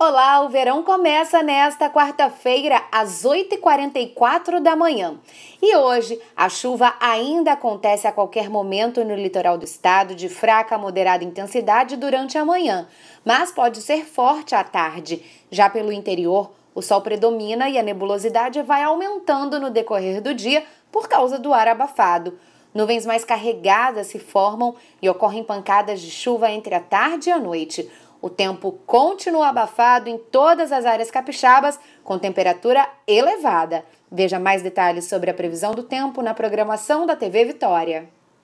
Olá, o verão começa nesta quarta-feira, às 8h44 da manhã. E hoje, a chuva ainda acontece a qualquer momento no litoral do estado, de fraca a moderada intensidade durante a manhã, mas pode ser forte à tarde. Já pelo interior, o sol predomina e a nebulosidade vai aumentando no decorrer do dia por causa do ar abafado. Nuvens mais carregadas se formam e ocorrem pancadas de chuva entre a tarde e a noite. O tempo continua abafado em todas as áreas capixabas, com temperatura elevada. Veja mais detalhes sobre a previsão do tempo na programação da TV Vitória.